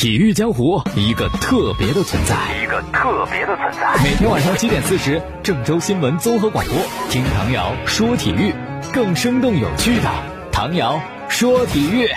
体育江湖一个特别的存在，一个特别的存在。每天晚上七点四十，郑州新闻综合广播，听唐瑶说体育，更生动有趣的唐瑶说体育。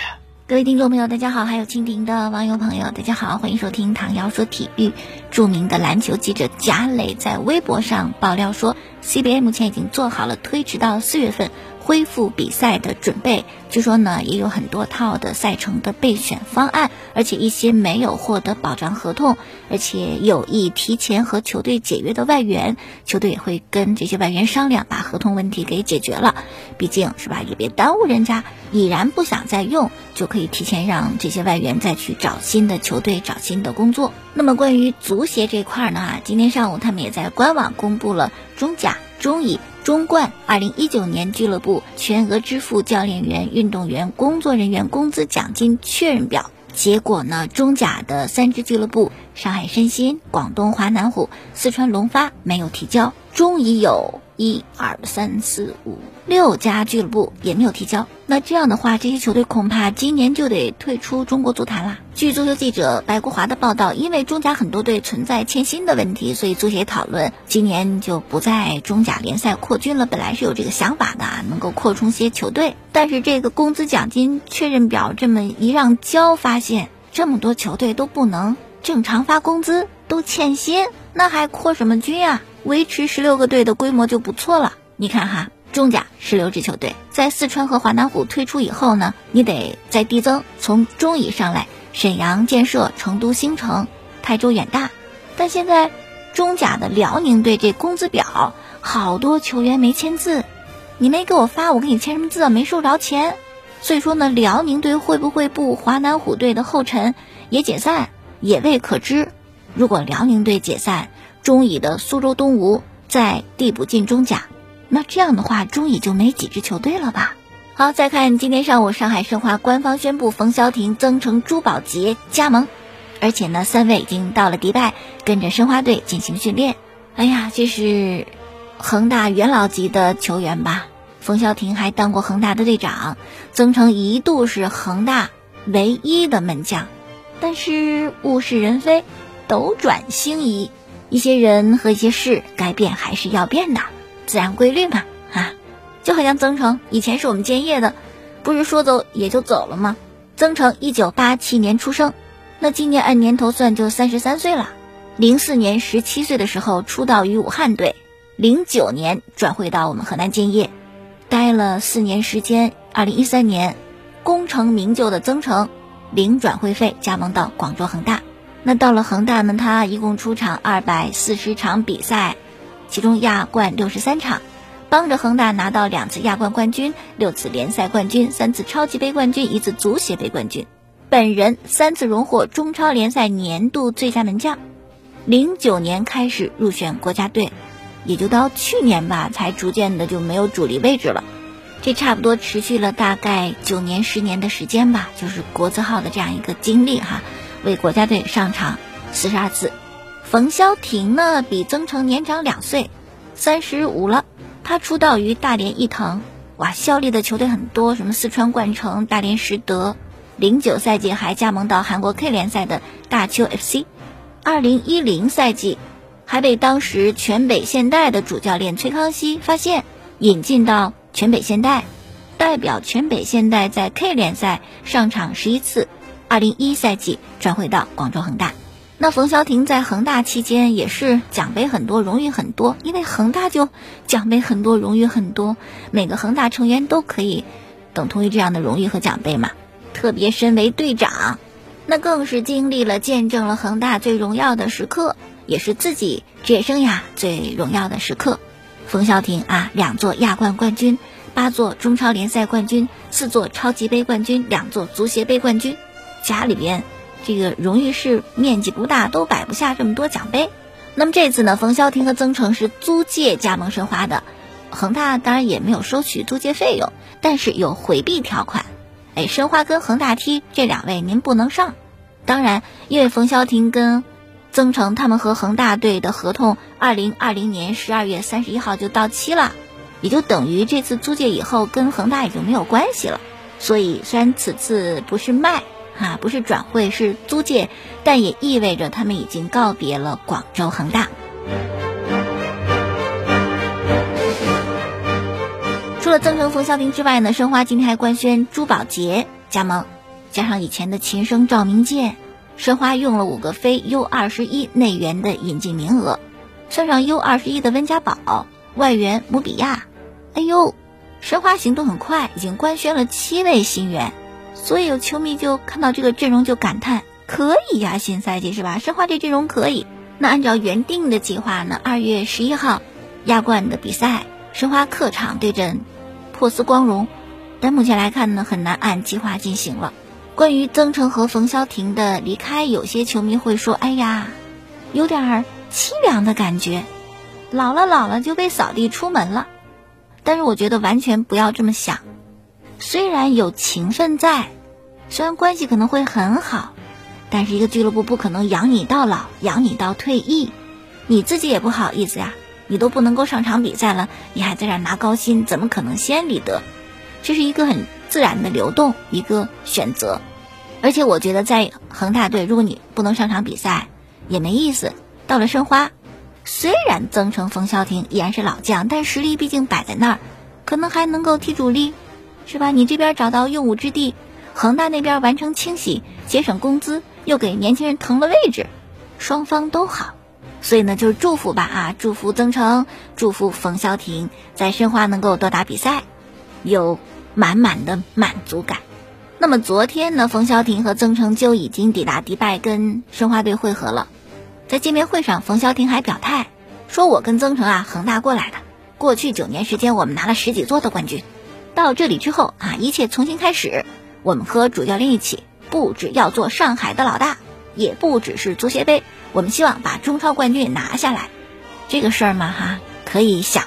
各位听众朋友，大家好；还有蜻蜓的网友朋友，大家好，欢迎收听唐瑶说体育。著名的篮球记者贾磊在微博上爆料说，CBA 目前已经做好了推迟到四月份。恢复比赛的准备，据说呢也有很多套的赛程的备选方案，而且一些没有获得保障合同，而且有意提前和球队解约的外援，球队也会跟这些外援商量，把合同问题给解决了。毕竟是吧，也别耽误人家，已然不想再用，就可以提前让这些外援再去找新的球队，找新的工作。那么关于足协这块呢，今天上午他们也在官网公布了中甲、中乙。中冠二零一九年俱乐部全额支付教练员、运动员、工作人员工资奖金确认表。结果呢，中甲的三支俱乐部上海申鑫、广东华南虎、四川龙发没有提交。中乙有一二三四五六家俱乐部也没有提交，那这样的话，这些球队恐怕今年就得退出中国足坛啦。据足球记者白国华的报道，因为中甲很多队存在欠薪的问题，所以足协讨论今年就不在中甲联赛扩军了。本来是有这个想法的，能够扩充些球队，但是这个工资奖金确认表这么一让交，发现这么多球队都不能正常发工资，都欠薪，那还扩什么军啊？维持十六个队的规模就不错了。你看哈，中甲十六支球队，在四川和华南虎退出以后呢，你得再递增，从中乙上来，沈阳建设、成都新城、泰州远大。但现在中甲的辽宁队这工资表，好多球员没签字，你没给我发，我给你签什么字啊？没收着钱。所以说呢，辽宁队会不会步华南虎队的后尘，也解散，也未可知。如果辽宁队解散，中乙的苏州东吴再递补进中甲，那这样的话，中乙就没几支球队了吧？好，再看今天上午，上海申花官方宣布冯潇霆、曾诚、朱宝杰加盟，而且呢，三位已经到了迪拜，跟着申花队进行训练。哎呀，这是恒大元老级的球员吧？冯潇霆还当过恒大的队长，曾诚一度是恒大唯一的门将，但是物是人非，斗转星移。一些人和一些事该变还是要变的，自然规律嘛啊，就好像曾诚以前是我们建业的，不是说走也就走了吗？曾诚一九八七年出生，那今年按年头算就三十三岁了。零四年十七岁的时候出道于武汉队，零九年转会到我们河南建业，待了四年时间。二零一三年，功成名就的曾诚，零转会费加盟到广州恒大。那到了恒大呢？他一共出场二百四十场比赛，其中亚冠六十三场，帮着恒大拿到两次亚冠冠军、六次联赛冠军、三次超级杯冠军、一次足协杯冠军。本人三次荣获中超联赛年度最佳门将。零九年开始入选国家队，也就到去年吧，才逐渐的就没有主力位置了。这差不多持续了大概九年、十年的时间吧，就是国字号的这样一个经历哈。为国家队上场四十二次，冯潇霆呢比曾诚年长两岁，三十五了。他出道于大连翼腾，哇，效力的球队很多，什么四川冠城、大连实德。零九赛季还加盟到韩国 K 联赛的大邱 FC。二零一零赛季还被当时全北现代的主教练崔康熙发现，引进到全北现代，代表全北现代在 K 联赛上场十一次。二零一赛季转会到广州恒大，那冯潇霆在恒大期间也是奖杯很多，荣誉很多，因为恒大就奖杯很多，荣誉很多，每个恒大成员都可以等同于这样的荣誉和奖杯嘛。特别身为队长，那更是经历了见证了恒大最荣耀的时刻，也是自己职业生涯最荣耀的时刻。冯潇霆啊，两座亚冠冠军，八座中超联赛冠军，四座超级杯冠军，两座足协杯冠军。家里边，这个荣誉室面积不大，都摆不下这么多奖杯。那么这次呢，冯潇霆和曾诚是租借加盟申花的，恒大当然也没有收取租借费用，但是有回避条款。哎，申花跟恒大踢，这两位您不能上。当然，因为冯潇霆跟曾诚他们和恒大队的合同，二零二零年十二月三十一号就到期了，也就等于这次租借以后跟恒大也就没有关系了。所以虽然此次不是卖。哈，不是转会，是租借，但也意味着他们已经告别了广州恒大。除了曾诚、冯潇霆之外呢，申花今天还官宣朱宝杰加盟，加上以前的秦升、赵明剑，申花用了五个非 U 二十一内援的引进名额，算上 U 二十一的温家宝、外援姆比亚，哎呦，申花行动很快，已经官宣了七位新援，所以有球迷就看到这个阵容就感叹：可以呀，新赛季是吧？申花这阵容可以。那按照原定的计划呢，二月十一号亚冠的比赛，申花客场对阵。珀斯光荣，但目前来看呢，很难按计划进行了。关于曾诚和冯潇霆的离开，有些球迷会说：“哎呀，有点凄凉的感觉，老了老了就被扫地出门了。”但是我觉得完全不要这么想。虽然有情分在，虽然关系可能会很好，但是一个俱乐部不可能养你到老，养你到退役，你自己也不好意思呀。你都不能够上场比赛了，你还在这拿高薪，怎么可能先理得？这是一个很自然的流动，一个选择。而且我觉得在恒大队，如果你不能上场比赛，也没意思。到了申花，虽然曾诚、冯潇霆依然是老将，但实力毕竟摆在那儿，可能还能够踢主力，是吧？你这边找到用武之地，恒大那边完成清洗，节省工资，又给年轻人腾了位置，双方都好。所以呢，就是祝福吧啊！祝福曾诚，祝福冯潇霆在申花能够多打比赛，有满满的满足感。那么昨天呢，冯潇霆和曾诚就已经抵达迪拜跟申花队会合了。在见面会上，冯潇霆还表态说：“我跟曾诚啊，恒大过来的，过去九年时间我们拿了十几座的冠军。到这里之后啊，一切重新开始。我们和主教练一起，不只要做上海的老大，也不只是足协杯。”我们希望把中超冠军拿下来，这个事儿嘛哈可以想，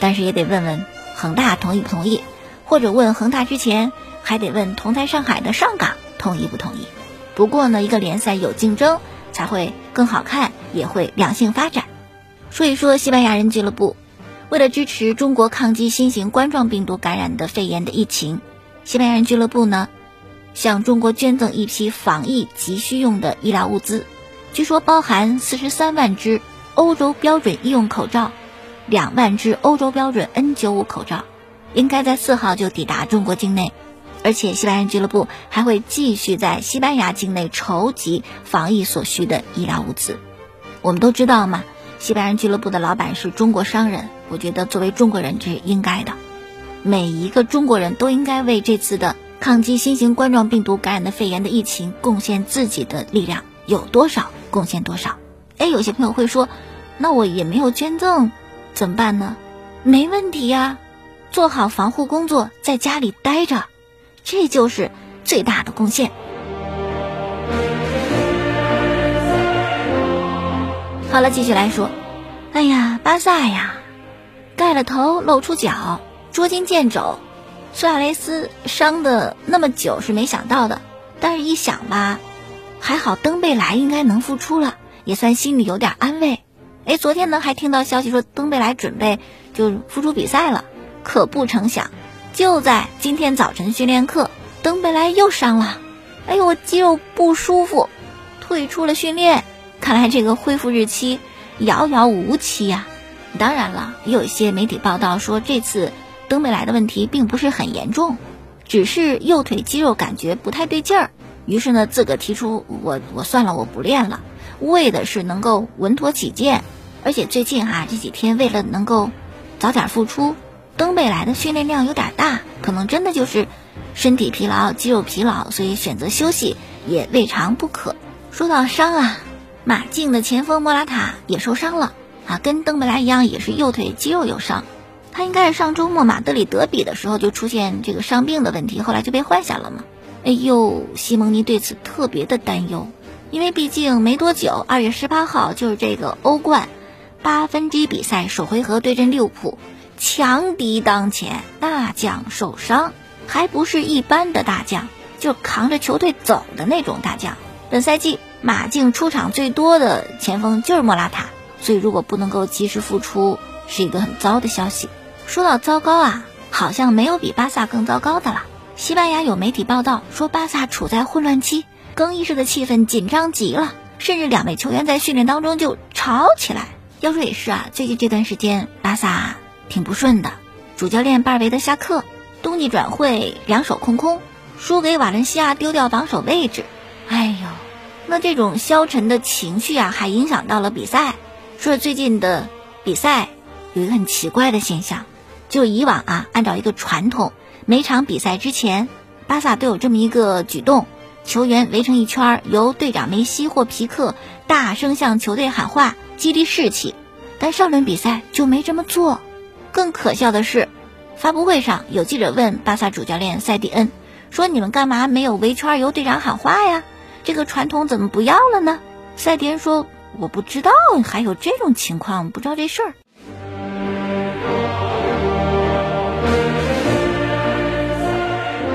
但是也得问问恒大同意不同意，或者问恒大之前还得问同在上海的上港同意不同意。不过呢，一个联赛有竞争才会更好看，也会良性发展。说一说西班牙人俱乐部，为了支持中国抗击新型冠状病毒感染的肺炎的疫情，西班牙人俱乐部呢向中国捐赠一批防疫急需用的医疗物资。据说包含四十三万只欧洲标准医用口罩，两万只欧洲标准 N95 口罩，应该在四号就抵达中国境内。而且西班牙俱乐部还会继续在西班牙境内筹集防疫所需的医疗物资。我们都知道嘛，西班牙俱乐部的老板是中国商人。我觉得作为中国人这是应该的，每一个中国人都应该为这次的抗击新型冠状病毒感染的肺炎的疫情贡献自己的力量，有多少？贡献多少？哎，有些朋友会说，那我也没有捐赠，怎么办呢？没问题呀，做好防护工作，在家里待着，这就是最大的贡献。好了，继续来说，哎呀，巴萨呀，盖了头露出脚，捉襟见肘，苏亚雷斯伤的那么久是没想到的，但是一想吧。还好登贝莱应该能复出了，也算心里有点安慰。哎，昨天呢还听到消息说登贝莱准备就复出比赛了，可不成想，就在今天早晨训练课，登贝莱又伤了。哎呦，我肌肉不舒服，退出了训练。看来这个恢复日期遥遥无期呀。当然了，也有一些媒体报道说这次登贝莱的问题并不是很严重，只是右腿肌肉感觉不太对劲儿。于是呢，自个提出我我算了，我不练了，为的是能够稳妥起见。而且最近哈这几天为了能够早点复出，登贝莱的训练量有点大，可能真的就是身体疲劳、肌肉疲劳，所以选择休息也未尝不可。说到伤啊，马竞的前锋莫拉塔也受伤了啊，跟登贝莱一样也是右腿肌肉有伤。他应该是上周末马德里德比的时候就出现这个伤病的问题，后来就被换下了嘛。哎呦，西蒙尼对此特别的担忧，因为毕竟没多久，二月十八号就是这个欧冠八分之一比赛首回合对阵利物浦，强敌当前，大将受伤，还不是一般的大将，就扛着球队走的那种大将。本赛季马竞出场最多的前锋就是莫拉塔，所以如果不能够及时复出，是一个很糟的消息。说到糟糕啊，好像没有比巴萨更糟糕的了。西班牙有媒体报道说，巴萨处在混乱期，更衣室的气氛紧张极了，甚至两位球员在训练当中就吵起来。要说也是啊，最近这段时间巴萨挺不顺的，主教练巴尔韦德下课，冬季转会两手空空，输给瓦伦西亚丢掉榜首位置。哎呦，那这种消沉的情绪啊，还影响到了比赛。说最近的比赛有一个很奇怪的现象，就以往啊，按照一个传统，每场比赛之前，巴萨都有这么一个举动：球员围成一圈，由队长梅西或皮克大声向球队喊话。激励士气，但上轮比赛就没这么做。更可笑的是，发布会上有记者问巴萨主教练塞蒂恩说：“你们干嘛没有围圈由队长喊话呀？这个传统怎么不要了呢？”赛迪恩说：“我不知道还有这种情况，不知道这事儿。”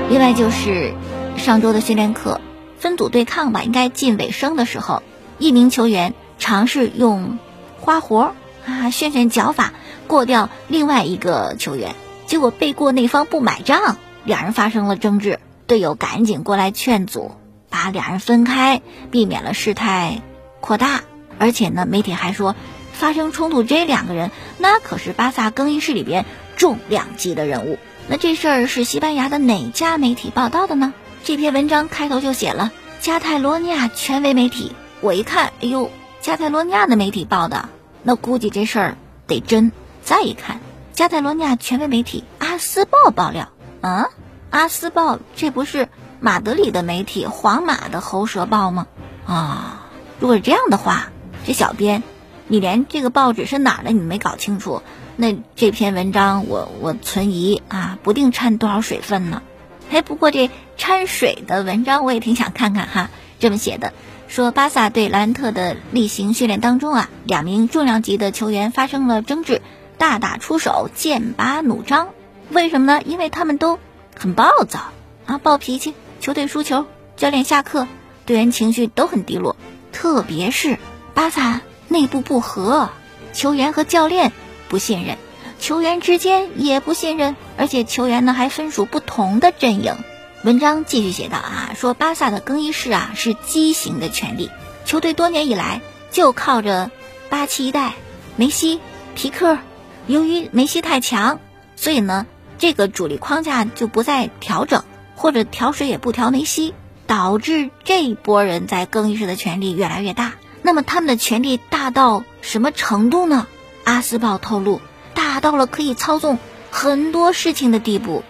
另外就是上周的训练课分组对抗吧，应该近尾声的时候，一名球员。尝试用花活啊炫炫脚法过掉另外一个球员，结果被过那方不买账，两人发生了争执，队友赶紧过来劝阻，把俩人分开，避免了事态扩大。而且呢，媒体还说，发生冲突这两个人那可是巴萨更衣室里边重量级的人物。那这事儿是西班牙的哪家媒体报道的呢？这篇文章开头就写了加泰罗尼亚权威媒体。我一看，哎呦！加泰罗尼亚的媒体报的，那估计这事儿得真。再一看，加泰罗尼亚权威媒体《阿斯报》爆料，啊，《阿斯报》这不是马德里的媒体皇马的喉舌报吗？啊，如果是这样的话，这小编，你连这个报纸是哪儿的你没搞清楚，那这篇文章我我存疑啊，不定掺多少水分呢。哎，不过这掺水的文章我也挺想看看哈，这么写的。说巴萨对莱万特的例行训练当中啊，两名重量级的球员发生了争执，大打出手，剑拔弩张。为什么呢？因为他们都很暴躁啊，暴脾气。球队输球，教练下课，队员情绪都很低落。特别是巴萨内部不和，球员和教练不信任，球员之间也不信任，而且球员呢还分属不同的阵营。文章继续写道啊，说巴萨的更衣室啊是畸形的权利，球队多年以来就靠着八七一代梅西、皮克，由于梅西太强，所以呢这个主力框架就不再调整，或者调水也不调梅西，导致这一波人在更衣室的权力越来越大。那么他们的权力大到什么程度呢？阿斯报透露，大到了可以操纵很多事情的地步，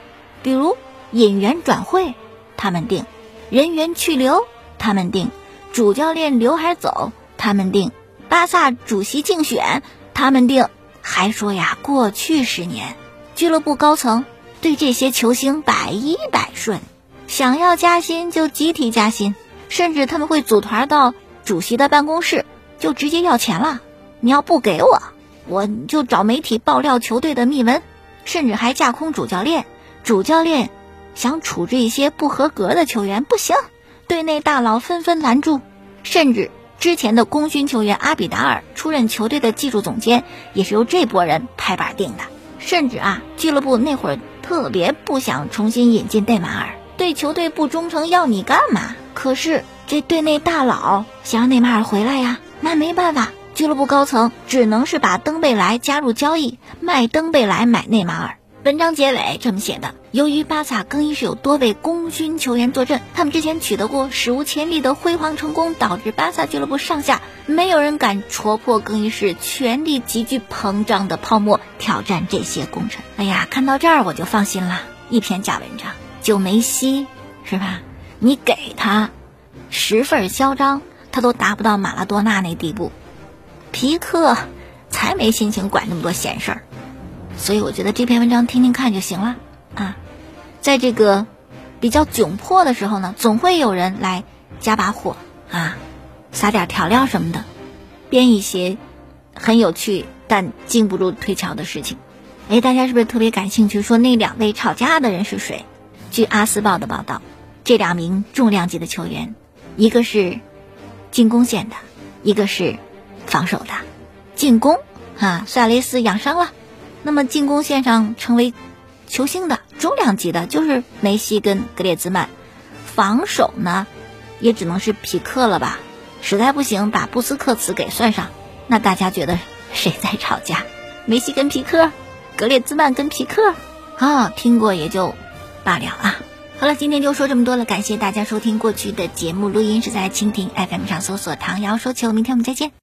比如。引援转会，他们定；人员去留，他们定；主教练留还走，他们定；巴萨主席竞选，他们定。还说呀，过去十年，俱乐部高层对这些球星百依百顺，想要加薪就集体加薪，甚至他们会组团到主席的办公室，就直接要钱了。你要不给我，我就找媒体爆料球队的秘闻，甚至还架空主教练，主教练。想处置一些不合格的球员不行，队内大佬纷纷拦住，甚至之前的功勋球员阿比达尔出任球队的技术总监，也是由这波人拍板定的。甚至啊，俱乐部那会儿特别不想重新引进内马尔，对球队不忠诚要你干嘛？可是这队内大佬想让内马尔回来呀，那没办法，俱乐部高层只能是把登贝莱加入交易，卖登贝莱买内马尔。文章结尾这么写的：由于巴萨更衣室有多位功勋球员坐镇，他们之前取得过史无前例的辉煌成功，导致巴萨俱乐部上下没有人敢戳破更衣室权力急剧膨胀的泡沫，挑战这些功臣。哎呀，看到这儿我就放心了。一篇假文章，就梅西是吧？你给他十份嚣张，他都达不到马拉多纳那地步。皮克才没心情管那么多闲事儿。所以我觉得这篇文章听听看就行了啊，在这个比较窘迫的时候呢，总会有人来加把火啊，撒点调料什么的，编一些很有趣但经不住推敲的事情。哎，大家是不是特别感兴趣？说那两位吵架的人是谁？据《阿斯报》的报道，这两名重量级的球员，一个是进攻线的，一个是防守的。进攻啊，苏亚雷斯养伤了。那么进攻线上成为球星的中量级的就是梅西跟格列兹曼，防守呢也只能是皮克了吧？实在不行把布斯克茨给算上。那大家觉得谁在吵架？梅西跟皮克，格列兹曼跟皮克？啊，听过也就罢了啊。好了，今天就说这么多了，感谢大家收听过去的节目录音是在蜻蜓 FM 上搜索“唐瑶说球”，明天我们再见。